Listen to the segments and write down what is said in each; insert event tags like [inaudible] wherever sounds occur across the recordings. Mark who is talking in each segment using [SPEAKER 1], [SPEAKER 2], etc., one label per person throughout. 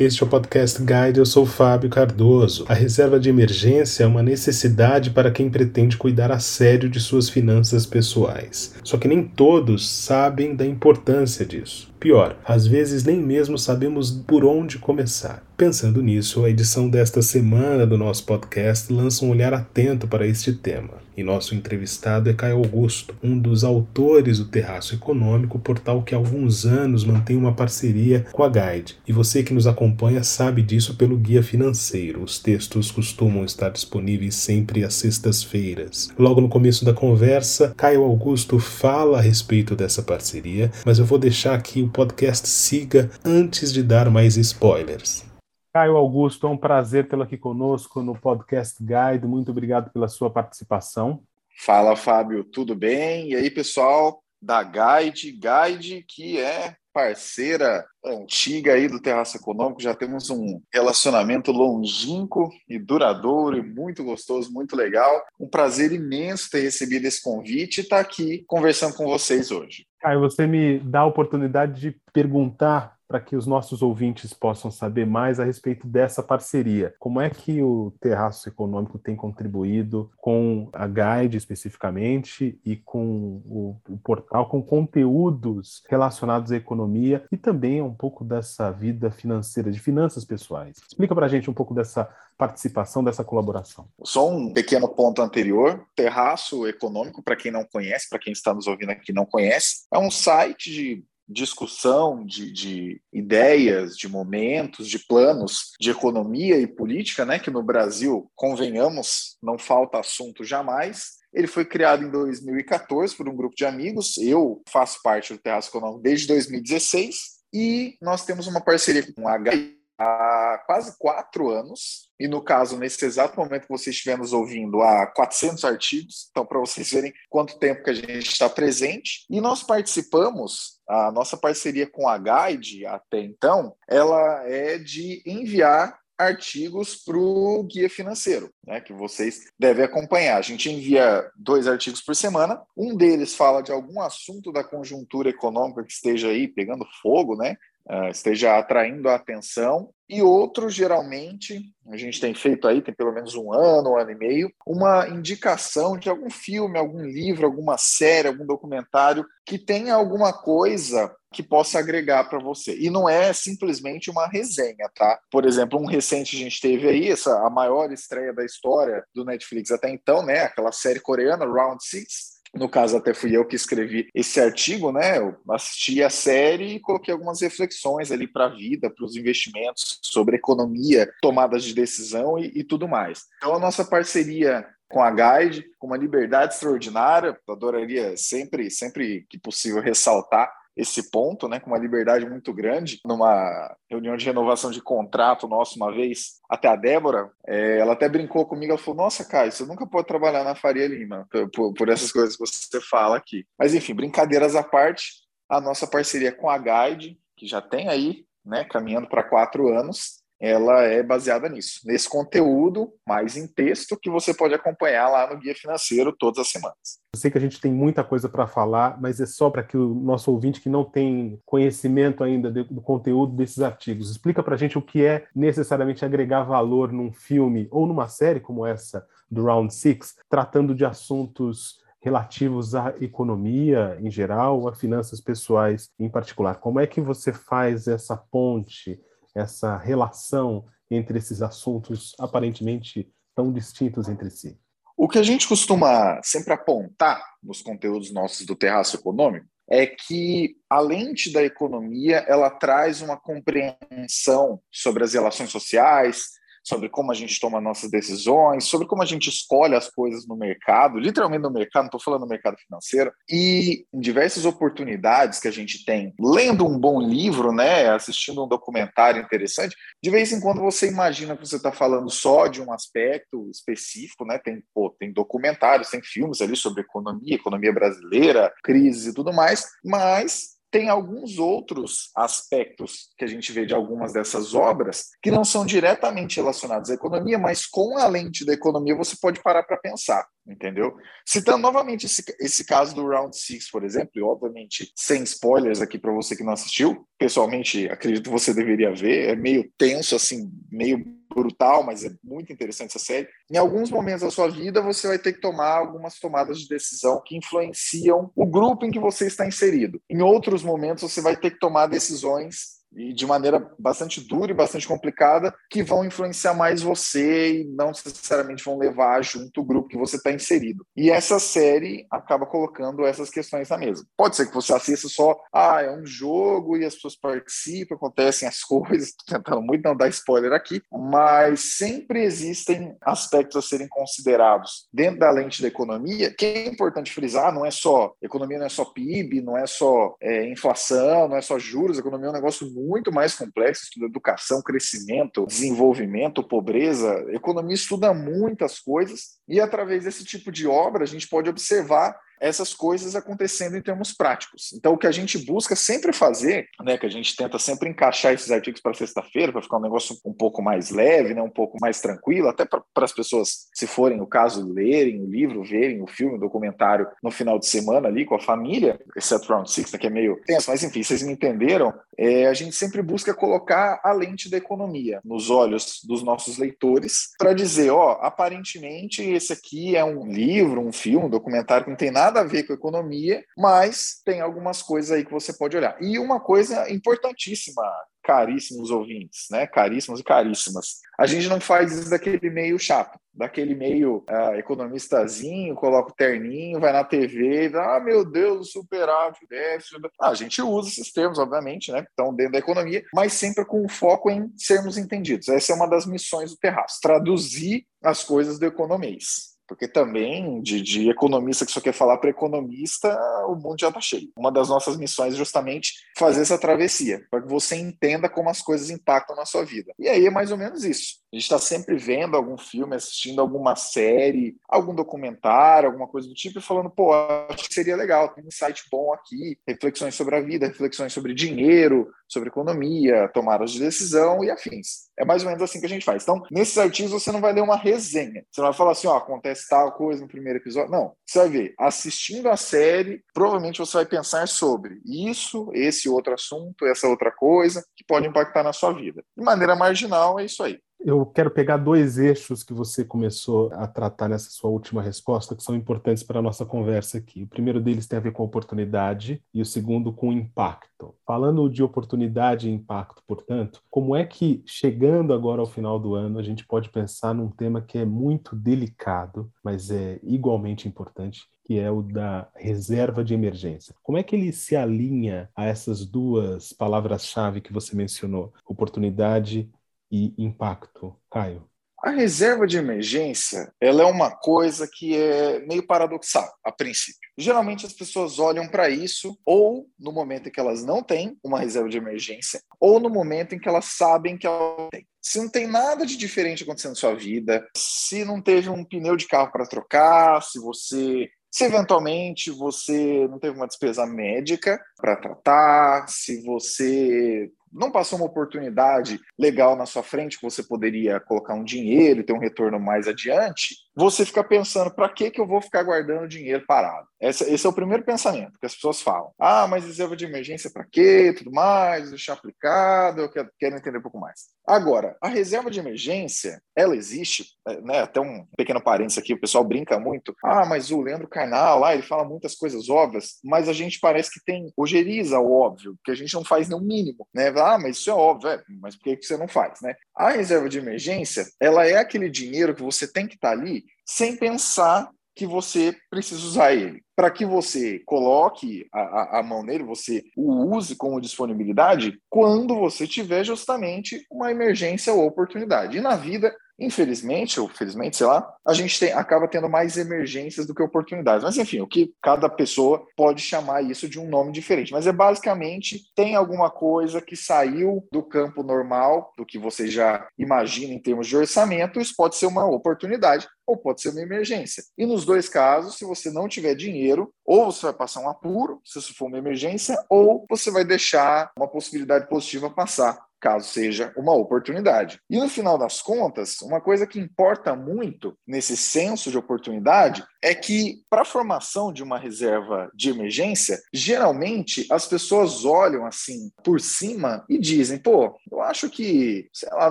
[SPEAKER 1] Este é o Podcast Guide, eu sou Fábio Cardoso. A reserva de emergência é uma necessidade para quem pretende cuidar a sério de suas finanças pessoais. Só que nem todos sabem da importância disso. Pior, às vezes nem mesmo sabemos por onde começar. Pensando nisso, a edição desta semana do nosso podcast lança um olhar atento para este tema. E nosso entrevistado é Caio Augusto, um dos autores do Terraço Econômico, portal que há alguns anos mantém uma parceria com a Guide. E você que nos acompanha sabe disso pelo guia financeiro. Os textos costumam estar disponíveis sempre às sextas-feiras. Logo no começo da conversa, Caio Augusto fala a respeito dessa parceria, mas eu vou deixar que o podcast siga antes de dar mais spoilers. Caio Augusto, é um prazer tê-lo aqui conosco no Podcast Guide. Muito obrigado pela sua participação.
[SPEAKER 2] Fala, Fábio, tudo bem? E aí, pessoal da Guide, Guide que é parceira antiga aí do Terraço Econômico, já temos um relacionamento longínquo e duradouro e muito gostoso, muito legal. Um prazer imenso ter recebido esse convite e estar tá aqui conversando com vocês hoje.
[SPEAKER 1] Caio, você me dá a oportunidade de perguntar para que os nossos ouvintes possam saber mais a respeito dessa parceria. Como é que o Terraço Econômico tem contribuído com a Guide especificamente e com o, o portal, com conteúdos relacionados à economia e também um pouco dessa vida financeira, de finanças pessoais. Explica para a gente um pouco dessa participação, dessa colaboração.
[SPEAKER 2] Só um pequeno ponto anterior, Terraço Econômico, para quem não conhece, para quem está nos ouvindo aqui não conhece, é um site de discussão de, de, ideias, de momentos, de planos de economia e política, né, que no Brasil, convenhamos, não falta assunto jamais. Ele foi criado em 2014 por um grupo de amigos. Eu faço parte do Terraço Econômico desde 2016 e nós temos uma parceria com a HI há quase quatro anos, e no caso, nesse exato momento que vocês estiver nos ouvindo, há 400 artigos, então para vocês verem quanto tempo que a gente está presente, e nós participamos, a nossa parceria com a Guide até então, ela é de enviar artigos para o guia financeiro, né, que vocês devem acompanhar. A gente envia dois artigos por semana. Um deles fala de algum assunto da conjuntura econômica que esteja aí pegando fogo, né? uh, esteja atraindo a atenção. E outro, geralmente, a gente tem feito aí, tem pelo menos um ano, um ano e meio, uma indicação de algum filme, algum livro, alguma série, algum documentário que tenha alguma coisa que possa agregar para você. E não é simplesmente uma resenha, tá? Por exemplo, um recente a gente teve aí, essa, a maior estreia da história do Netflix até então, né? Aquela série coreana, Round Six, no caso, até fui eu que escrevi esse artigo, né? Eu assisti a série e coloquei algumas reflexões ali para a vida, para os investimentos, sobre economia, tomadas de decisão e, e tudo mais. Então, a nossa parceria com a Guide, com uma liberdade extraordinária, adoraria sempre, sempre que possível ressaltar esse ponto, né, com uma liberdade muito grande. Numa reunião de renovação de contrato nosso uma vez, até a Débora, é, ela até brincou comigo, ela falou, nossa, Caio, você nunca pode trabalhar na Faria Lima, por, por essas coisas que você fala aqui. Mas enfim, brincadeiras à parte, a nossa parceria com a Guide, que já tem aí, né, caminhando para quatro anos, ela é baseada nisso, nesse conteúdo mais em texto que você pode acompanhar lá no Guia Financeiro todas as semanas.
[SPEAKER 1] Eu sei que a gente tem muita coisa para falar, mas é só para que o nosso ouvinte que não tem conhecimento ainda do conteúdo desses artigos, explica para a gente o que é necessariamente agregar valor num filme ou numa série como essa do Round Six, tratando de assuntos relativos à economia em geral, a finanças pessoais em particular. Como é que você faz essa ponte essa relação entre esses assuntos aparentemente tão distintos entre si?
[SPEAKER 2] O que a gente costuma sempre apontar nos conteúdos nossos do Terraço Econômico é que a lente da economia ela traz uma compreensão sobre as relações sociais, sobre como a gente toma nossas decisões, sobre como a gente escolhe as coisas no mercado, literalmente no mercado, não estou falando no mercado financeiro, e em diversas oportunidades que a gente tem, lendo um bom livro, né, assistindo um documentário interessante, de vez em quando você imagina que você está falando só de um aspecto específico, né, tem, pô, tem documentários, tem filmes ali sobre economia, economia brasileira, crise e tudo mais, mas tem alguns outros aspectos que a gente vê de algumas dessas obras que não são diretamente relacionados à economia, mas com a lente da economia você pode parar para pensar entendeu? Citando novamente esse, esse caso do Round Six, por exemplo, e obviamente sem spoilers aqui para você que não assistiu, pessoalmente acredito que você deveria ver, é meio tenso, assim, meio brutal, mas é muito interessante essa série. Em alguns momentos da sua vida, você vai ter que tomar algumas tomadas de decisão que influenciam o grupo em que você está inserido. Em outros momentos, você vai ter que tomar decisões e de maneira bastante dura e bastante complicada, que vão influenciar mais você e não necessariamente vão levar junto o grupo que você está inserido. E essa série acaba colocando essas questões na mesa. Pode ser que você assista só, ah, é um jogo e as pessoas participam, acontecem as [laughs] coisas, estou tentando muito não dar spoiler aqui, mas sempre existem aspectos a serem considerados dentro da lente da economia, que é importante frisar, não é só, economia não é só PIB, não é só é, inflação, não é só juros, economia é um negócio muito mais complexo, estuda educação, crescimento, desenvolvimento, pobreza. A economia estuda muitas coisas e através desse tipo de obra a gente pode observar essas coisas acontecendo em termos práticos. Então, o que a gente busca sempre fazer, né, que a gente tenta sempre encaixar esses artigos para sexta-feira, para ficar um negócio um pouco mais leve, né, um pouco mais tranquilo, até para as pessoas, se forem o caso, lerem o livro, verem o filme, o documentário no final de semana ali com a família, exceto Round Six, né, que é meio tenso, mas enfim, vocês me entenderam, é, a gente sempre busca colocar a lente da economia nos olhos dos nossos leitores para dizer, ó, aparentemente esse aqui é um livro, um filme, um documentário que não tem nada nada a ver com economia, mas tem algumas coisas aí que você pode olhar. E uma coisa importantíssima, caríssimos ouvintes, né? Caríssimos e caríssimas. A gente não faz isso daquele meio chato, daquele meio uh, economistazinho, coloca o terninho, vai na TV e ah, meu Deus, superávit, déficit. Ah, a gente usa esses termos, obviamente, né? Estão dentro da economia, mas sempre com foco em sermos entendidos. Essa é uma das missões do Terraço, traduzir as coisas do economês porque também de, de economista que só quer falar para economista, o mundo já está cheio. Uma das nossas missões é justamente fazer essa travessia, para que você entenda como as coisas impactam na sua vida. E aí é mais ou menos isso. A gente está sempre vendo algum filme, assistindo alguma série, algum documentário, alguma coisa do tipo, e falando, pô, acho que seria legal, tem um site bom aqui, reflexões sobre a vida, reflexões sobre dinheiro, sobre economia, tomadas de decisão e afins. É mais ou menos assim que a gente faz. Então, nesses artigos você não vai ler uma resenha. Você não vai falar assim, ó, acontece tal coisa no primeiro episódio. Não. Você vai ver, assistindo a série, provavelmente você vai pensar sobre isso, esse outro assunto, essa outra coisa, que pode impactar na sua vida. De maneira marginal, é isso aí.
[SPEAKER 1] Eu quero pegar dois eixos que você começou a tratar nessa sua última resposta, que são importantes para a nossa conversa aqui. O primeiro deles tem a ver com oportunidade e o segundo com impacto. Falando de oportunidade e impacto, portanto, como é que, chegando agora ao final do ano, a gente pode pensar num tema que é muito delicado, mas é igualmente importante, que é o da reserva de emergência. Como é que ele se alinha a essas duas palavras-chave que você mencionou, oportunidade e impacto? Caio.
[SPEAKER 2] A reserva de emergência, ela é uma coisa que é meio paradoxal a princípio. Geralmente as pessoas olham para isso ou no momento em que elas não têm uma reserva de emergência, ou no momento em que elas sabem que ela tem. Se não tem nada de diferente acontecendo na sua vida, se não teve um pneu de carro para trocar, se você se eventualmente você não teve uma despesa médica para tratar, se você não passou uma oportunidade legal na sua frente que você poderia colocar um dinheiro e ter um retorno mais adiante, você fica pensando, para que, que eu vou ficar guardando dinheiro parado? Esse, esse, é o primeiro pensamento que as pessoas falam. Ah, mas reserva de emergência para quê? Tudo mais, deixar aplicado, eu quero, quero, entender um pouco mais. Agora, a reserva de emergência, ela existe, é, né? Até um pequeno parênteses aqui, o pessoal brinca muito. Ah, mas o Leandro Carnal lá, ele fala muitas coisas óbvias, mas a gente parece que tem, ojeriza o óbvio, que a gente não faz nem mínimo, né? Ah, mas isso é óbvio, é, mas por que, que você não faz, né? A reserva de emergência, ela é aquele dinheiro que você tem que estar tá ali sem pensar que você precisa usar ele. Para que você coloque a, a, a, mão nele, você o use como disponibilidade quando você tiver justamente uma emergência ou oportunidade. E na vida, infelizmente, ou felizmente, sei lá, a gente tem, acaba tendo mais emergências do que oportunidades. Mas enfim, o que cada pessoa pode chamar isso de um nome diferente. Mas é basicamente tem alguma coisa que saiu do campo normal, do que você já imagina em termos de orçamento, isso pode ser uma oportunidade ou pode ser uma emergência. E nos dois casos, se você não tiver dinheiro, ou você vai passar um apuro, se isso for uma emergência, ou você vai deixar uma possibilidade positiva passar caso seja uma oportunidade. E no final das contas, uma coisa que importa muito nesse senso de oportunidade é que, para a formação de uma reserva de emergência, geralmente as pessoas olham assim por cima e dizem: pô, eu acho que, sei lá,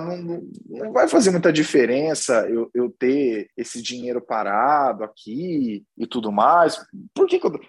[SPEAKER 2] não, não vai fazer muita diferença eu, eu ter esse dinheiro parado aqui e tudo mais. Por que, que eu.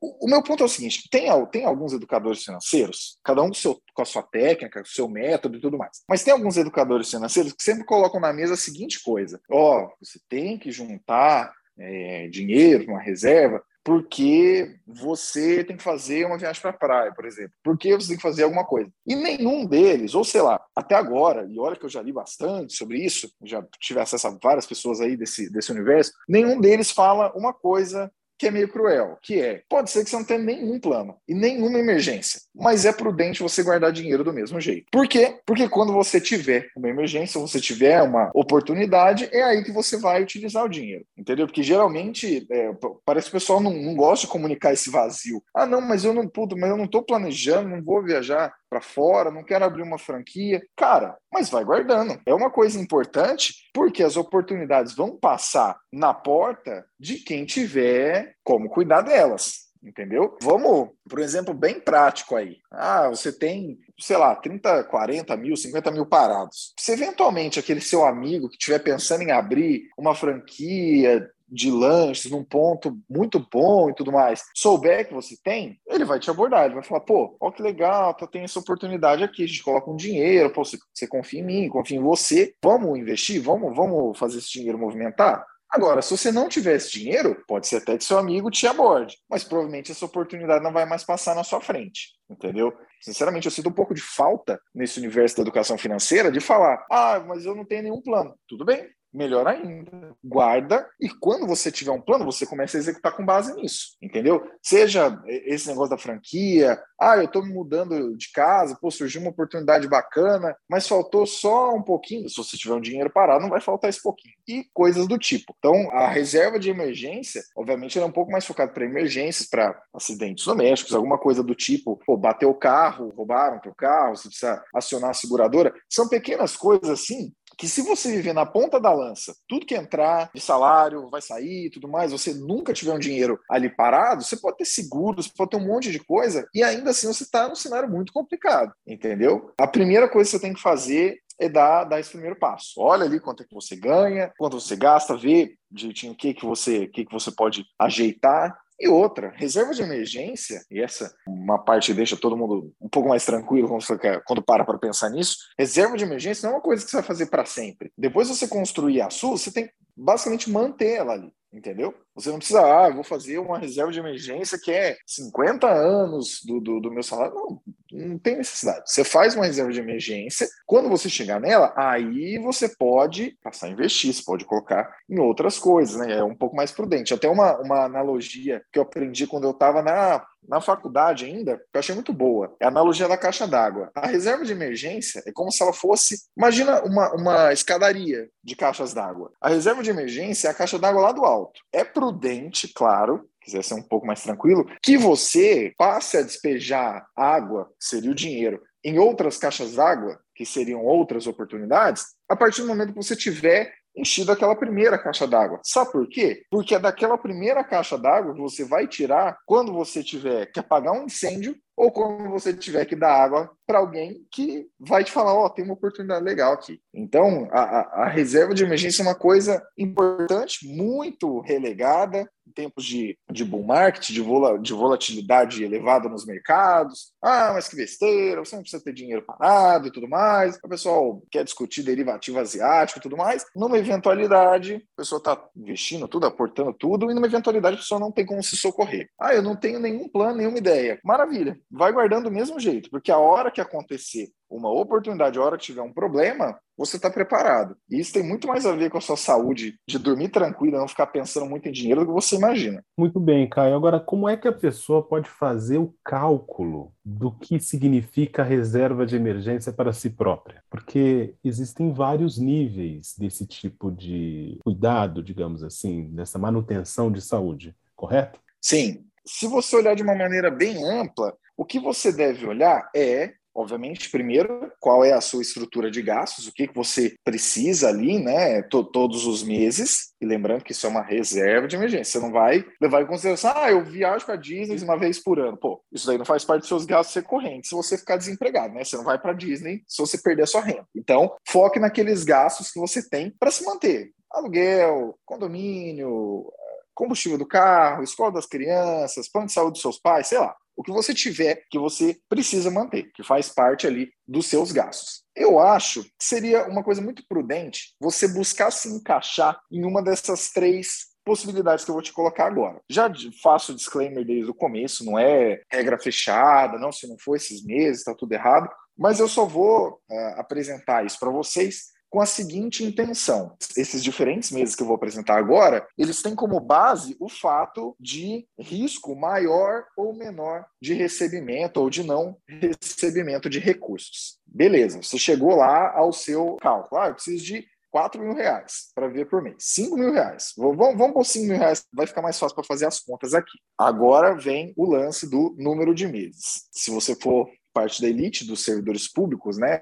[SPEAKER 2] O, meu ponto é o seguinte: tem, tem alguns educadores financeiros, cada um com, seu, com a sua técnica, com o seu método e tudo mais. Mas tem alguns educadores financeiros que sempre colocam na mesa a seguinte coisa: ó, oh, você tem que juntar é, dinheiro, uma reserva, porque você tem que fazer uma viagem para a praia, por exemplo. Porque você tem que fazer alguma coisa. E nenhum deles, ou sei lá, até agora, e olha que eu já li bastante sobre isso, já tive acesso a várias pessoas aí desse, desse universo, nenhum deles fala uma coisa que é meio cruel, que é, pode ser que você não tenha nenhum plano e nenhuma emergência, mas é prudente você guardar dinheiro do mesmo jeito. Por quê? Porque quando você tiver uma emergência, você tiver uma oportunidade, é aí que você vai utilizar o dinheiro, entendeu? Porque geralmente, é, parece que o pessoal não, não gosta de comunicar esse vazio. Ah, não, mas eu não puto, mas eu não estou planejando, não vou viajar para fora, não quero abrir uma franquia. Cara, mas vai guardando. É uma coisa importante porque as oportunidades vão passar na porta de quem tiver como cuidar delas entendeu? Vamos, por exemplo, bem prático aí. Ah, você tem, sei lá, 30, 40 mil, 50 mil parados. Se eventualmente aquele seu amigo que estiver pensando em abrir uma franquia de lanches num ponto muito bom e tudo mais, souber que você tem, ele vai te abordar, ele vai falar, pô, ó que legal, tá, tem essa oportunidade aqui, a gente coloca um dinheiro, pô, você, você confia em mim, confia em você, vamos investir, vamos, vamos fazer esse dinheiro movimentar? Agora, se você não tiver esse dinheiro, pode ser até que seu amigo te aborde, mas provavelmente essa oportunidade não vai mais passar na sua frente, entendeu? Sinceramente, eu sinto um pouco de falta nesse universo da educação financeira de falar: ah, mas eu não tenho nenhum plano. Tudo bem, melhor ainda. Guarda e quando você tiver um plano, você começa a executar com base nisso, entendeu? Seja esse negócio da franquia, ah, eu estou me mudando de casa, pô, surgiu uma oportunidade bacana, mas faltou só um pouquinho. Se você tiver um dinheiro parado, não vai faltar esse pouquinho. E coisas do tipo. Então, a reserva de emergência, obviamente, ela é um pouco mais focada para emergências, para acidentes domésticos, alguma coisa do tipo, pô, bateu o carro, roubaram teu carro, você precisa acionar a seguradora. São pequenas coisas assim que se você viver na ponta da lança, tudo que entrar de salário vai sair tudo mais, você nunca tiver um dinheiro ali parado, você pode ter seguros, pode ter um monte de coisa, e ainda assim você está num cenário muito complicado, entendeu? A primeira coisa que você tem que fazer é dar, dar esse primeiro passo. Olha ali quanto é que você ganha, quanto você gasta, vê direitinho o que, que, você, que, que você pode ajeitar e outra, reserva de emergência, e essa uma parte deixa todo mundo um pouco mais tranquilo quando, você quer, quando para para pensar nisso. Reserva de emergência não é uma coisa que você vai fazer para sempre. Depois você construir a sua, você tem que basicamente manter ela ali, entendeu? Você não precisa, ah, vou fazer uma reserva de emergência que é 50 anos do, do, do, meu salário. Não, não tem necessidade. Você faz uma reserva de emergência, quando você chegar nela, aí você pode passar a investir, você pode colocar em outras coisas, né? É um pouco mais prudente. Até uma, uma analogia que eu aprendi quando eu estava na, na faculdade ainda, que eu achei muito boa. É a analogia da caixa d'água. A reserva de emergência é como se ela fosse. Imagina uma, uma escadaria de caixas d'água. A reserva de emergência é a caixa d'água lá do alto. É prudente, claro, quiser ser um pouco mais tranquilo, que você passe a despejar água, seria o dinheiro, em outras caixas d'água, que seriam outras oportunidades, a partir do momento que você tiver enchido aquela primeira caixa d'água. Sabe por quê? Porque é daquela primeira caixa d'água que você vai tirar quando você tiver que apagar um incêndio ou quando você tiver que dar água para alguém que vai te falar, ó, oh, tem uma oportunidade legal aqui. Então, a, a, reserva de emergência é uma coisa importante, muito relegada em tempos de, de bull market, de, vola, de volatilidade elevada nos mercados. Ah, mas que besteira, você não precisa ter dinheiro parado e tudo mais. O pessoal quer discutir derivativo asiático e tudo mais. Numa eventualidade, a pessoa está investindo tudo, aportando tudo, e numa eventualidade a pessoa não tem como se socorrer. Ah, eu não tenho nenhum plano, nenhuma ideia. Maravilha vai guardando do mesmo jeito, porque a hora que acontecer uma oportunidade, a hora que tiver um problema, você está preparado. E isso tem muito mais a ver com a sua saúde, de dormir tranquilo, não ficar pensando muito em dinheiro do que você imagina.
[SPEAKER 1] Muito bem, Caio. Agora, como é que a pessoa pode fazer o cálculo do que significa reserva de emergência para si própria? Porque existem vários níveis desse tipo de cuidado, digamos assim, dessa manutenção de saúde, correto?
[SPEAKER 2] Sim. Se você olhar de uma maneira bem ampla, o que você deve olhar é obviamente, primeiro, qual é a sua estrutura de gastos, o que, que você precisa ali, né, to todos os meses, e lembrando que isso é uma reserva de emergência, você não vai levar em consideração, ah, eu viajo para Disney uma vez por ano, pô, isso daí não faz parte dos seus gastos recorrentes se você ficar desempregado, né, você não vai para Disney se você perder a sua renda. Então, foque naqueles gastos que você tem para se manter, aluguel, condomínio, combustível do carro, escola das crianças, plano de saúde dos seus pais, sei lá o que você tiver que você precisa manter, que faz parte ali dos seus gastos. Eu acho que seria uma coisa muito prudente você buscar se encaixar em uma dessas três possibilidades que eu vou te colocar agora. Já faço disclaimer desde o começo, não é regra fechada, não, se não for esses meses, está tudo errado, mas eu só vou uh, apresentar isso para vocês com a seguinte intenção. Esses diferentes meses que eu vou apresentar agora, eles têm como base o fato de risco maior ou menor de recebimento ou de não recebimento de recursos. Beleza, você chegou lá ao seu cálculo. Ah, eu preciso de 4 mil reais para ver por mês. 5 mil reais. Vamos, vamos por 5 mil reais, vai ficar mais fácil para fazer as contas aqui. Agora vem o lance do número de meses. Se você for parte da elite dos servidores públicos, né,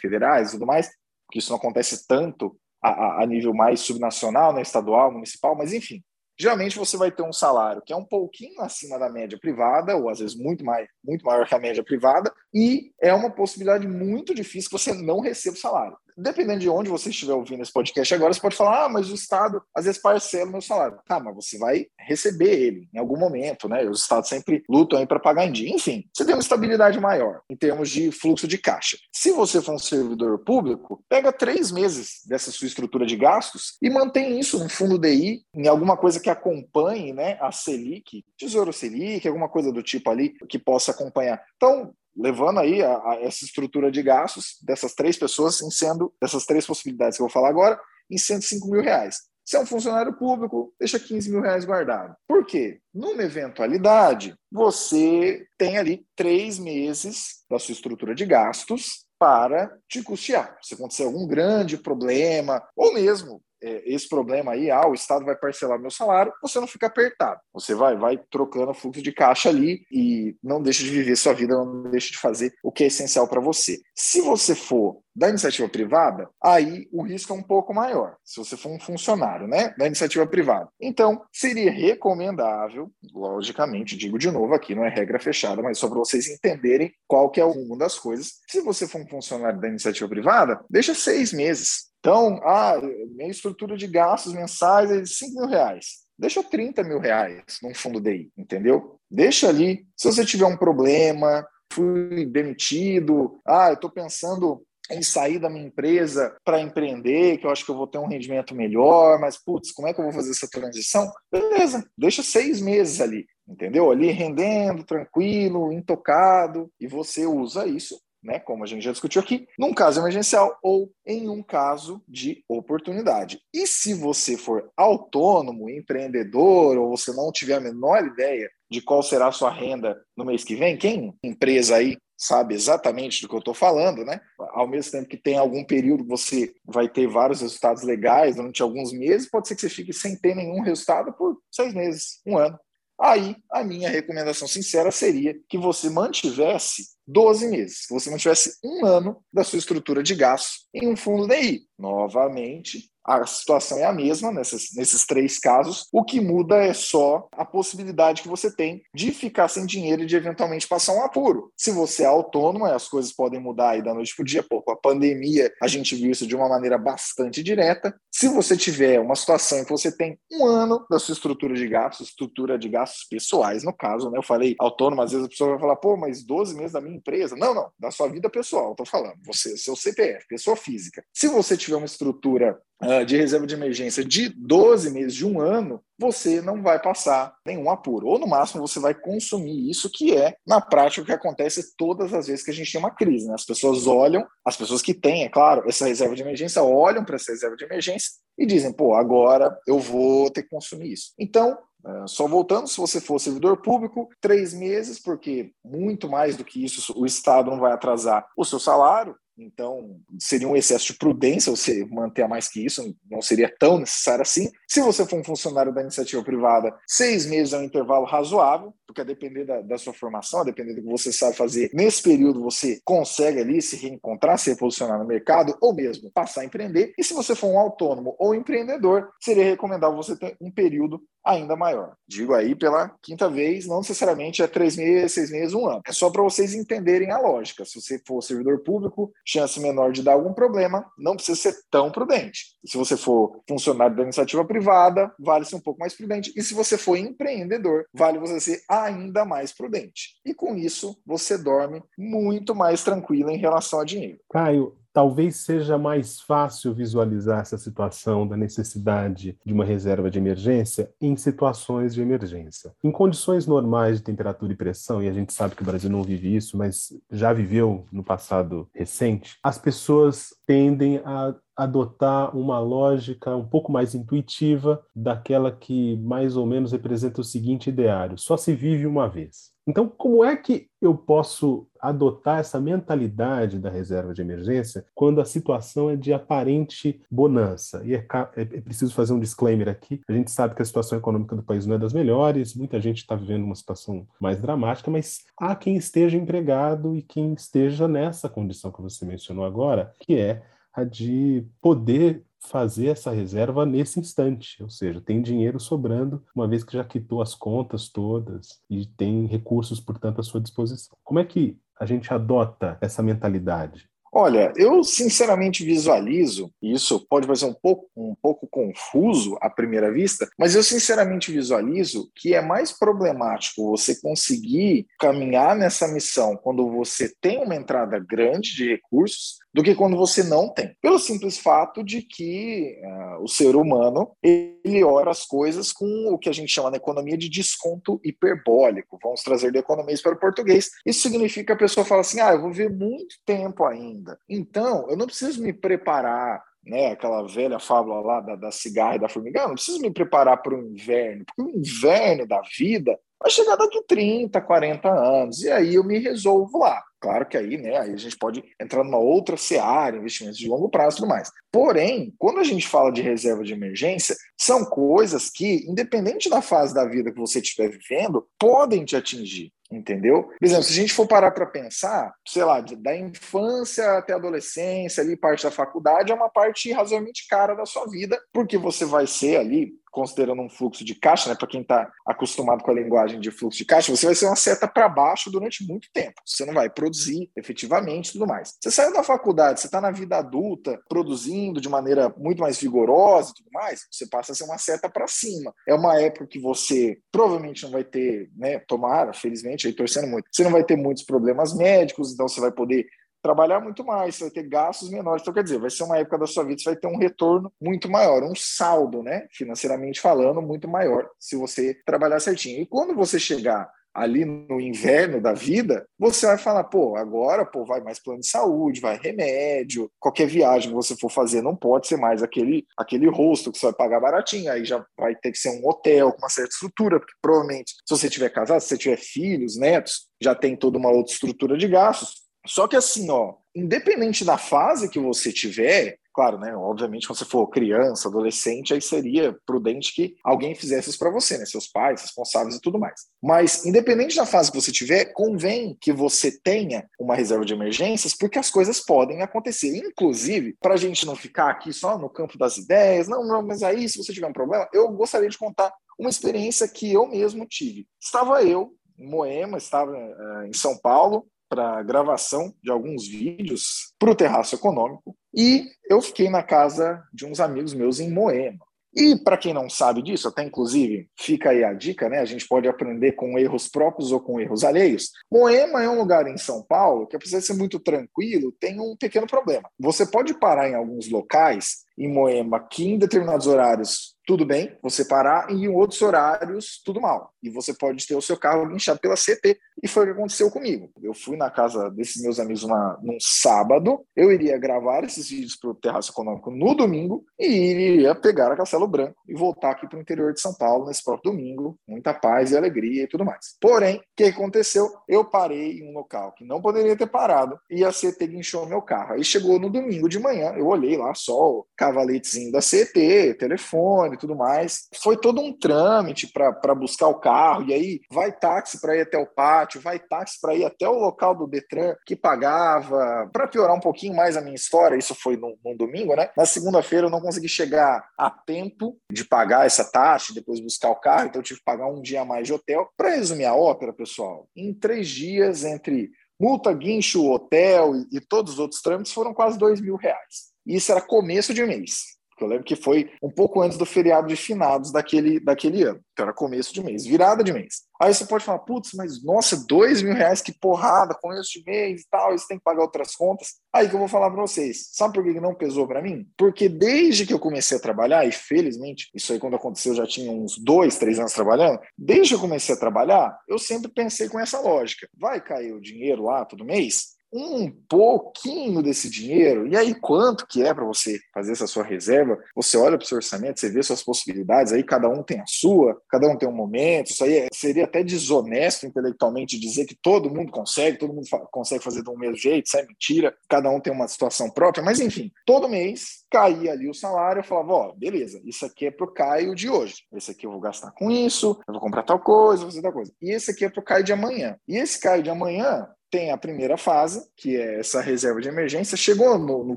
[SPEAKER 2] federais e tudo mais, que isso não acontece tanto a, a nível mais subnacional, né, estadual, municipal, mas enfim, geralmente você vai ter um salário que é um pouquinho acima da média privada, ou às vezes muito, mais, muito maior que a média privada, e é uma possibilidade muito difícil que você não receba o salário dependendo de onde você estiver ouvindo esse podcast agora, você pode falar, ah, mas o Estado às vezes parcela o meu salário. Tá, mas você vai receber ele em algum momento, né? Os Estados sempre lutam aí para pagar em dia. Enfim, você tem uma estabilidade maior em termos de fluxo de caixa. Se você for um servidor público, pega três meses dessa sua estrutura de gastos e mantém isso no fundo DI, em alguma coisa que acompanhe né, a Selic, Tesouro Selic, alguma coisa do tipo ali que possa acompanhar. Então, levando aí a, a, essa estrutura de gastos dessas três pessoas, em sendo, dessas três possibilidades que eu vou falar agora, em 105 mil reais. Se é um funcionário público, deixa 15 mil reais guardado. Por quê? Numa eventualidade, você tem ali três meses da sua estrutura de gastos para te custear. Se acontecer algum grande problema, ou mesmo esse problema aí, ah, o Estado vai parcelar meu salário, você não fica apertado. Você vai, vai trocando fluxo de caixa ali e não deixa de viver sua vida, não deixa de fazer o que é essencial para você. Se você for da iniciativa privada, aí o risco é um pouco maior, se você for um funcionário, né, da iniciativa privada. Então, seria recomendável, logicamente, digo de novo aqui, não é regra fechada, mas só para vocês entenderem qual que é o rumo das coisas. Se você for um funcionário da iniciativa privada, deixa seis meses. Então, ah, minha estrutura de gastos mensais é de 5 mil reais. Deixa 30 mil reais num fundo DI, entendeu? Deixa ali. Se você tiver um problema, fui demitido, ah, eu estou pensando em sair da minha empresa para empreender, que eu acho que eu vou ter um rendimento melhor, mas, putz, como é que eu vou fazer essa transição? Beleza, deixa seis meses ali, entendeu? Ali rendendo, tranquilo, intocado, e você usa isso né, como a gente já discutiu aqui, num caso emergencial ou em um caso de oportunidade. E se você for autônomo, empreendedor, ou você não tiver a menor ideia de qual será a sua renda no mês que vem, quem empresa aí sabe exatamente do que eu estou falando, né? Ao mesmo tempo que tem algum período que você vai ter vários resultados legais durante alguns meses, pode ser que você fique sem ter nenhum resultado por seis meses, um ano. Aí, a minha recomendação sincera seria que você mantivesse 12 meses, que você mantivesse um ano da sua estrutura de gastos em um fundo DI. Novamente, a situação é a mesma nessas, nesses três casos. O que muda é só a possibilidade que você tem de ficar sem dinheiro e de eventualmente passar um apuro. Se você é autônomo, as coisas podem mudar aí da noite para o dia. Pô, com a pandemia, a gente viu isso de uma maneira bastante direta. Se você tiver uma situação em que você tem um ano da sua estrutura de gastos, estrutura de gastos pessoais, no caso, né? Eu falei autônomo, às vezes a pessoa vai falar, pô, mas 12 meses da minha empresa. Não, não, da sua vida pessoal, estou falando. Você, seu CPF, pessoa física. Se você tiver uma estrutura de reserva de emergência de 12 meses, de um ano, você não vai passar nenhum apuro. Ou, no máximo, você vai consumir isso, que é, na prática, o que acontece todas as vezes que a gente tem uma crise. Né? As pessoas olham, as pessoas que têm, é claro, essa reserva de emergência, olham para essa reserva de emergência e dizem, pô, agora eu vou ter que consumir isso. Então, é, só voltando, se você for servidor público, três meses, porque muito mais do que isso, o Estado não vai atrasar o seu salário, então, seria um excesso de prudência você manter a mais que isso, não seria tão necessário assim. Se você for um funcionário da iniciativa privada, seis meses é um intervalo razoável, porque a depender da, da sua formação, a depender do que você sabe fazer, nesse período você consegue ali se reencontrar, se reposicionar no mercado, ou mesmo passar a empreender. E se você for um autônomo ou empreendedor, seria recomendável você ter um período ainda maior. Digo aí pela quinta vez, não necessariamente é três meses, seis meses, um ano. É só para vocês entenderem a lógica. Se você for servidor público, chance menor de dar algum problema, não precisa ser tão prudente. Se você for funcionário da iniciativa privada, vale ser um pouco mais prudente. E se você for empreendedor, vale você ser ainda mais prudente. E com isso, você dorme muito mais tranquilo em relação a dinheiro.
[SPEAKER 1] Caio, talvez seja mais fácil visualizar essa situação da necessidade de uma reserva de emergência em situações de emergência. Em condições normais de temperatura e pressão, e a gente sabe que o Brasil não vive isso, mas já viveu no passado recente, as pessoas tendem a adotar uma lógica um pouco mais intuitiva daquela que mais ou menos representa o seguinte ideário: só se vive uma vez. Então, como é que eu posso adotar essa mentalidade da reserva de emergência quando a situação é de aparente bonança? E é, é, é preciso fazer um disclaimer aqui: a gente sabe que a situação econômica do país não é das melhores, muita gente está vivendo uma situação mais dramática, mas há quem esteja empregado e quem esteja nessa condição que você mencionou agora, que é a de poder fazer essa reserva nesse instante, ou seja, tem dinheiro sobrando, uma vez que já quitou as contas todas e tem recursos, portanto, à sua disposição. Como é que a gente adota essa mentalidade?
[SPEAKER 2] Olha, eu sinceramente visualizo, e isso pode parecer um pouco, um pouco confuso à primeira vista, mas eu sinceramente visualizo que é mais problemático você conseguir caminhar nessa missão quando você tem uma entrada grande de recursos do que quando você não tem. Pelo simples fato de que uh, o ser humano ele olha as coisas com o que a gente chama na economia de desconto hiperbólico. Vamos trazer de economia para o português. Isso significa que a pessoa fala assim: ah, eu vou ver muito tempo ainda. Então, eu não preciso me preparar né, aquela velha fábula lá da, da cigarra e da formiga, eu não preciso me preparar para o inverno, porque o inverno da vida vai chegar daqui 30, 40 anos, e aí eu me resolvo lá. Claro que aí, né, aí a gente pode entrar numa outra seara, investimentos de longo prazo e tudo mais. Porém, quando a gente fala de reserva de emergência, são coisas que, independente da fase da vida que você estiver vivendo, podem te atingir. Entendeu? Por exemplo, se a gente for parar para pensar, sei lá, da infância até a adolescência, ali parte da faculdade, é uma parte razoavelmente cara da sua vida, porque você vai ser ali considerando um fluxo de caixa, né, para quem está acostumado com a linguagem de fluxo de caixa, você vai ser uma seta para baixo durante muito tempo. Você não vai produzir efetivamente tudo mais. Você saiu da faculdade, você está na vida adulta, produzindo de maneira muito mais vigorosa e tudo mais, você passa a ser uma seta para cima. É uma época que você provavelmente não vai ter, né, tomara, felizmente, aí torcendo muito, você não vai ter muitos problemas médicos, então você vai poder trabalhar muito mais, você vai ter gastos menores. Então, quer dizer, vai ser uma época da sua vida, você vai ter um retorno muito maior, um saldo, né? Financeiramente falando, muito maior, se você trabalhar certinho. E quando você chegar ali no inverno da vida, você vai falar, pô, agora pô, vai mais plano de saúde, vai remédio, qualquer viagem que você for fazer não pode ser mais aquele aquele rosto que você vai pagar baratinho, aí já vai ter que ser um hotel com uma certa estrutura, porque provavelmente se você tiver casado, se você tiver filhos, netos, já tem toda uma outra estrutura de gastos. Só que assim, ó, independente da fase que você tiver, claro, né? Obviamente, quando você for criança, adolescente, aí seria prudente que alguém fizesse isso para você, né? Seus pais, responsáveis e tudo mais. Mas, independente da fase que você tiver, convém que você tenha uma reserva de emergências, porque as coisas podem acontecer. Inclusive, para a gente não ficar aqui só no campo das ideias, não, não, mas aí, se você tiver um problema, eu gostaria de contar uma experiência que eu mesmo tive. Estava eu em Moema, estava uh, em São Paulo, para gravação de alguns vídeos para o Terraço Econômico e eu fiquei na casa de uns amigos meus em Moema. E para quem não sabe disso, até inclusive fica aí a dica, né? A gente pode aprender com erros próprios ou com erros alheios. Moema é um lugar em São Paulo que, apesar de ser muito tranquilo, tem um pequeno problema. Você pode parar em alguns locais em Moema que em determinados horários tudo bem você parar, e em outros horários, tudo mal. E você pode ter o seu carro guinchado pela CT. E foi o que aconteceu comigo. Eu fui na casa desses meus amigos uma, num sábado, eu iria gravar esses vídeos para o Terraço Econômico no domingo e iria pegar a Castelo Branco e voltar aqui para o interior de São Paulo nesse próprio domingo, muita paz e alegria e tudo mais. Porém, o que aconteceu? Eu parei em um local que não poderia ter parado e a CT guinchou meu carro. Aí chegou no domingo de manhã, eu olhei lá só o cavaletezinho da CT, telefone, e tudo mais. Foi todo um trâmite para buscar o carro, e aí vai táxi para ir até o pátio, vai táxi para ir até o local do Detran que pagava. Para piorar um pouquinho mais a minha história, isso foi num, num domingo, né? Na segunda-feira eu não consegui chegar a tempo de pagar essa taxa, depois buscar o carro, então eu tive que pagar um dia a mais de hotel. Para resumir a ópera, pessoal, em três dias entre multa, guincho, hotel e, e todos os outros trâmites foram quase dois mil reais. Isso era começo de mês. Eu lembro que foi um pouco antes do feriado de finados daquele, daquele ano. Então era começo de mês, virada de mês. Aí você pode falar, putz, mas nossa, dois mil reais, que porrada, começo de mês e tal, isso tem que pagar outras contas. Aí que eu vou falar para vocês. Sabe por que não pesou para mim? Porque desde que eu comecei a trabalhar, e felizmente, isso aí quando aconteceu eu já tinha uns dois, três anos trabalhando, desde que eu comecei a trabalhar, eu sempre pensei com essa lógica. Vai cair o dinheiro lá todo mês? Um pouquinho desse dinheiro, e aí quanto que é para você fazer essa sua reserva? Você olha para o seu orçamento, você vê suas possibilidades, aí cada um tem a sua, cada um tem um momento. Isso aí é, seria até desonesto intelectualmente dizer que todo mundo consegue, todo mundo consegue fazer do mesmo jeito, isso é mentira, cada um tem uma situação própria, mas enfim, todo mês caía ali o salário, eu falava, ó, beleza, isso aqui é pro Caio de hoje, esse aqui eu vou gastar com isso, eu vou comprar tal coisa, vou fazer tal coisa, e esse aqui é pro Caio de amanhã. E esse Caio de amanhã, tem a primeira fase, que é essa reserva de emergência. Chegou no, no,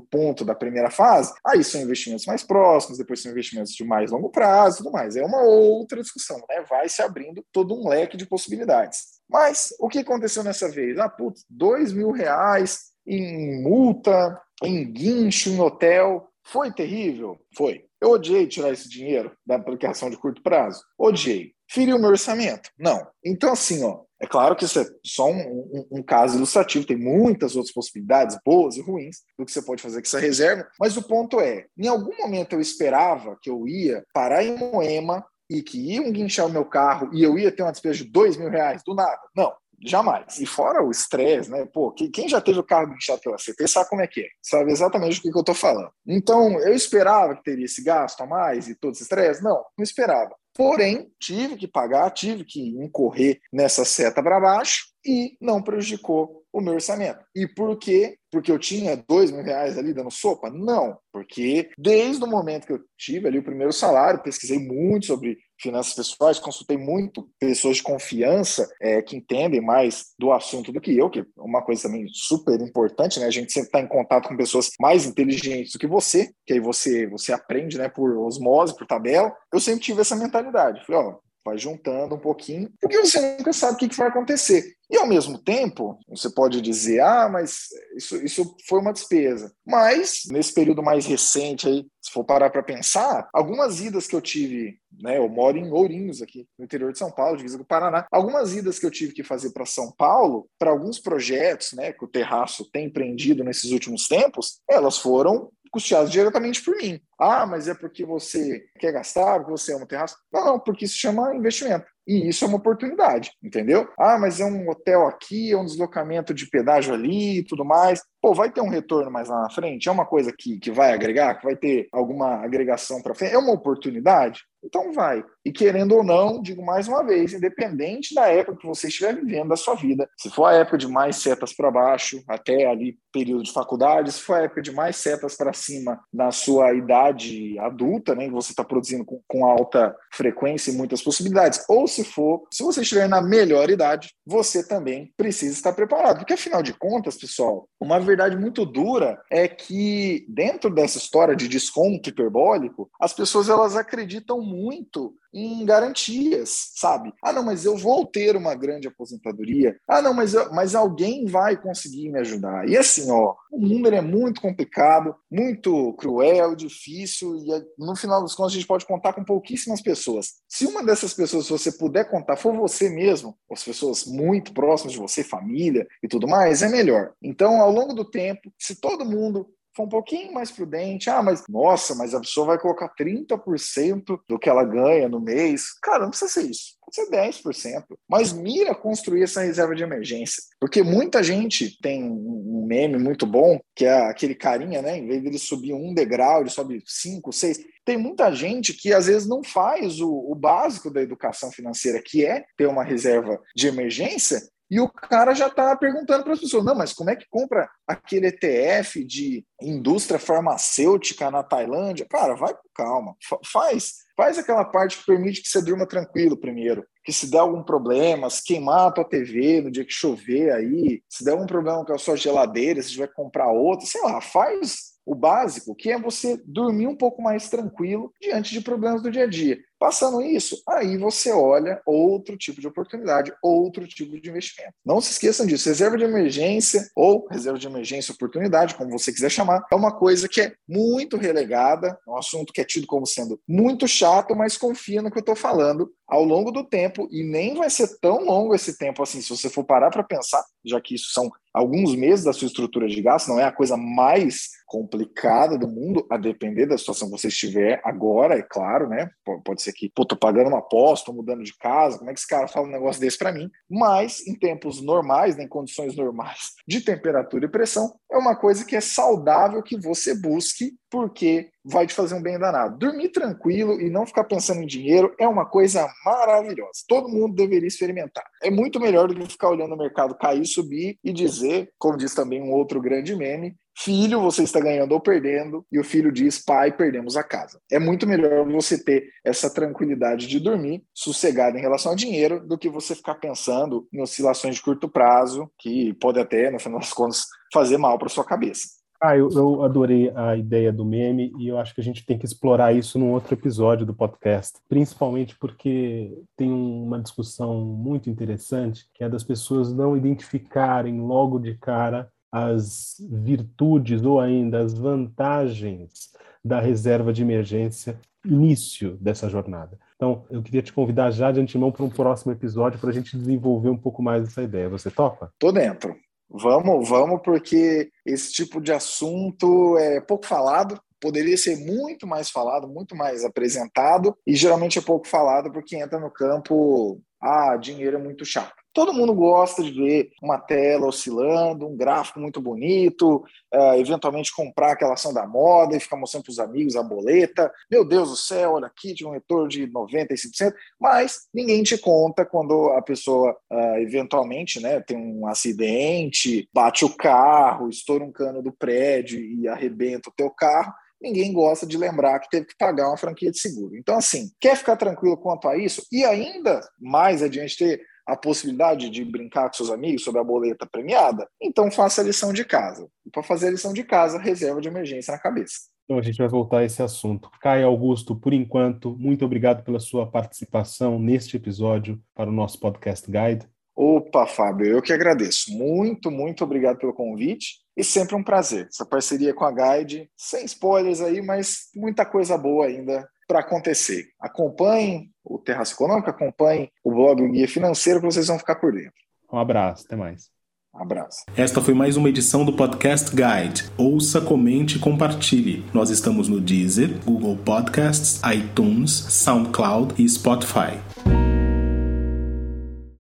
[SPEAKER 2] ponto da primeira fase, aí são investimentos mais próximos, depois são investimentos de mais longo prazo tudo mais. É uma outra discussão, né? Vai se abrindo todo um leque de possibilidades. Mas o que aconteceu nessa vez? Ah, putz, dois mil reais em multa, em guincho, em hotel. Foi terrível? Foi. Eu odiei tirar esse dinheiro da aplicação de curto prazo? Odiei. Feriu meu orçamento? Não. Então, assim, ó, é claro que isso é só um, um, um, caso ilustrativo, tem muitas outras possibilidades, boas e ruins, do que você pode fazer com essa reserva, mas o ponto é: em algum momento eu esperava que eu ia parar em Moema e que iam guinchar o meu carro e eu ia ter uma despesa de dois mil reais do nada. Não, jamais. E fora o estresse, né? Pô, quem já teve o carro guinchado pela CT sabe como é que é, sabe exatamente o que, que eu tô falando. Então, eu esperava que teria esse gasto a mais e todo esse estresse? Não, não esperava. Porém, tive que pagar, tive que incorrer nessa seta para baixo e não prejudicou o meu orçamento. E por quê? Porque eu tinha dois mil reais ali dando sopa? Não, porque desde o momento que eu tive ali o primeiro salário, pesquisei muito sobre finanças pessoais, consultei muito pessoas de confiança é, que entendem mais do assunto do que eu, que é uma coisa também super importante, né? A gente sempre está em contato com pessoas mais inteligentes do que você, que aí você, você aprende, né, por osmose, por tabela. Eu sempre tive essa mentalidade. Falei, ó, vai juntando um pouquinho, porque você nunca sabe o que, que vai acontecer. E ao mesmo tempo, você pode dizer, ah, mas isso, isso foi uma despesa. Mas, nesse período mais recente aí, se for parar para pensar, algumas idas que eu tive, né? Eu moro em Ourinhos aqui, no interior de São Paulo, divisa com o Paraná. Algumas idas que eu tive que fazer para São Paulo, para alguns projetos, né, que o Terraço tem empreendido nesses últimos tempos, elas foram custeados diretamente por mim. Ah, mas é porque você quer gastar, porque você ama terraço? Não, não, porque isso chama investimento. E isso é uma oportunidade, entendeu? Ah, mas é um hotel aqui, é um deslocamento de pedágio ali e tudo mais. Pô, vai ter um retorno mais lá na frente? É uma coisa que, que vai agregar, que vai ter alguma agregação para frente? É uma oportunidade? Então vai. E querendo ou não, digo mais uma vez, independente da época que você estiver vivendo da sua vida, se for a época de mais setas para baixo, até ali período de faculdade, se for a época de mais setas para cima na sua idade adulta, né, você está produzindo com, com, alta frequência e muitas possibilidades, ou se for, se você estiver na melhor idade, você também precisa estar preparado, porque afinal de contas, pessoal, uma verdade muito dura é que dentro dessa história de desconto hiperbólico, as pessoas elas acreditam muito em garantias, sabe? Ah, não, mas eu vou ter uma grande aposentadoria. Ah, não, mas, eu, mas alguém vai conseguir me ajudar. E assim, ó, o mundo é muito complicado, muito cruel, difícil, e no final dos contos a gente pode contar com pouquíssimas pessoas. Se uma dessas pessoas você puder contar for você mesmo, as pessoas muito próximas de você, família e tudo mais, é melhor. Então, ao longo do tempo, se todo mundo foi um pouquinho mais prudente. Ah, mas nossa, mas a pessoa vai colocar 30% do que ela ganha no mês. Cara, não precisa ser isso. Pode ser 10%. Mas mira construir essa reserva de emergência. Porque muita gente tem um meme muito bom, que é aquele carinha, né? Em vez dele subir um degrau, ele sobe cinco, seis. Tem muita gente que às vezes não faz o, o básico da educação financeira, que é ter uma reserva de emergência, e o cara já está perguntando para as pessoas: não, mas como é que compra aquele ETF de indústria farmacêutica na Tailândia? Cara, vai com calma, faz. Faz aquela parte que permite que você durma tranquilo primeiro. Que se der algum problema, se queimar a tua TV no dia que chover aí, se der algum problema com a sua geladeira, se tiver que comprar outra, sei lá, faz o básico, que é você dormir um pouco mais tranquilo diante de problemas do dia a dia. Passando isso, aí você olha outro tipo de oportunidade, outro tipo de investimento. Não se esqueçam disso. Reserva de emergência ou reserva de emergência oportunidade, como você quiser chamar, é uma coisa que é muito relegada, é um assunto que é tido como sendo muito chato, mas confia no que eu estou falando ao longo do tempo e nem vai ser tão longo esse tempo assim, se você for parar para pensar, já que isso são alguns meses da sua estrutura de gasto, não é a coisa mais complicada do mundo, a depender da situação que você estiver agora, é claro, né? Pode ser que, pô, tô pagando uma aposta, tô mudando de casa, como é que esse cara fala um negócio desse para mim? Mas em tempos normais, né, em condições normais de temperatura e pressão, é uma coisa que é saudável que você busque, porque vai te fazer um bem danado. Dormir tranquilo e não ficar pensando em dinheiro é uma coisa maravilhosa. Todo mundo deveria experimentar. É muito melhor do que ficar olhando o mercado cair, subir e dizer, como diz também um outro grande meme, filho, você está ganhando ou perdendo, e o filho diz, pai, perdemos a casa. É muito melhor você ter essa tranquilidade de dormir sossegado em relação ao dinheiro do que você ficar pensando em oscilações de curto prazo, que pode até, no final das contas, fazer mal para sua cabeça.
[SPEAKER 1] Ah, eu, eu, adorei a ideia do meme e eu acho que a gente tem que explorar isso num outro episódio do podcast, principalmente porque tem uma discussão muito interessante que é das pessoas não identificarem logo de cara as virtudes ou ainda as vantagens da reserva de emergência início dessa jornada. Então, eu queria te convidar já de antemão para um próximo episódio para a gente desenvolver um pouco mais essa ideia. Você topa?
[SPEAKER 2] Tô dentro. Vamos, vamos, porque esse tipo de assunto é pouco falado, poderia ser muito mais falado, muito mais apresentado, e geralmente é pouco falado porque entra no campo, ah, dinheiro é muito chato. Todo mundo gosta de ver uma tela oscilando, um gráfico muito bonito, uh, eventualmente comprar aquela ação da moda e ficar mostrando para os amigos a boleta. Meu Deus do céu, olha aqui, de um retorno de 95%, mas ninguém te conta quando a pessoa uh, eventualmente né, tem um acidente, bate o carro, estoura um cano do prédio e arrebenta o teu carro ninguém gosta de lembrar que teve que pagar uma franquia de seguro. Então, assim, quer ficar tranquilo quanto a isso e ainda mais adiante ter a possibilidade de brincar com seus amigos sobre a boleta premiada, então faça a lição de casa. E para fazer a lição de casa, reserva de emergência na cabeça.
[SPEAKER 1] Então a gente vai voltar a esse assunto. Caio Augusto, por enquanto, muito obrigado pela sua participação neste episódio para o nosso podcast guide.
[SPEAKER 2] Opa, Fábio, eu que agradeço. Muito, muito obrigado pelo convite e sempre um prazer. Essa parceria com a Guide, sem spoilers aí, mas muita coisa boa ainda para acontecer. Acompanhem o Terraço Econômico, acompanhem o blog o Guia Financeiro, que vocês vão ficar por dentro.
[SPEAKER 1] Um abraço, até mais.
[SPEAKER 2] Um abraço.
[SPEAKER 1] Esta foi mais uma edição do Podcast Guide. Ouça, comente e compartilhe. Nós estamos no Deezer, Google Podcasts, iTunes, SoundCloud e Spotify.